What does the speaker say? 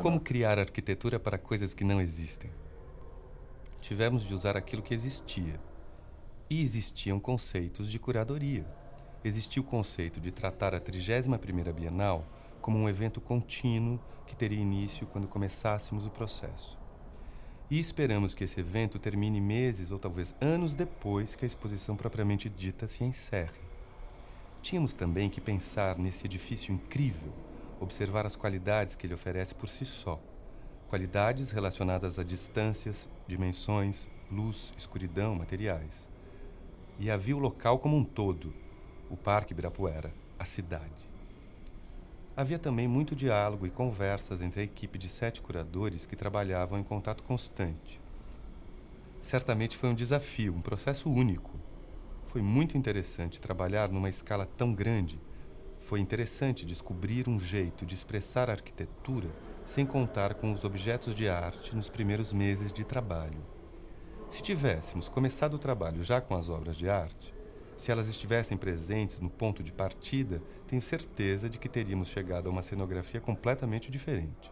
Como criar arquitetura para coisas que não existem? Tivemos de usar aquilo que existia. E existiam conceitos de curadoria. Existia o conceito de tratar a 31ª Bienal como um evento contínuo que teria início quando começássemos o processo. E esperamos que esse evento termine meses ou talvez anos depois que a exposição propriamente dita se encerre. Tínhamos também que pensar nesse edifício incrível, observar as qualidades que ele oferece por si só. Qualidades relacionadas a distâncias, dimensões, luz, escuridão, materiais. E havia o local como um todo, o Parque Ibirapuera, a cidade. Havia também muito diálogo e conversas entre a equipe de sete curadores que trabalhavam em contato constante. Certamente foi um desafio, um processo único. Foi muito interessante trabalhar numa escala tão grande. Foi interessante descobrir um jeito de expressar a arquitetura sem contar com os objetos de arte nos primeiros meses de trabalho. Se tivéssemos começado o trabalho já com as obras de arte, se elas estivessem presentes no ponto de partida, tenho certeza de que teríamos chegado a uma cenografia completamente diferente.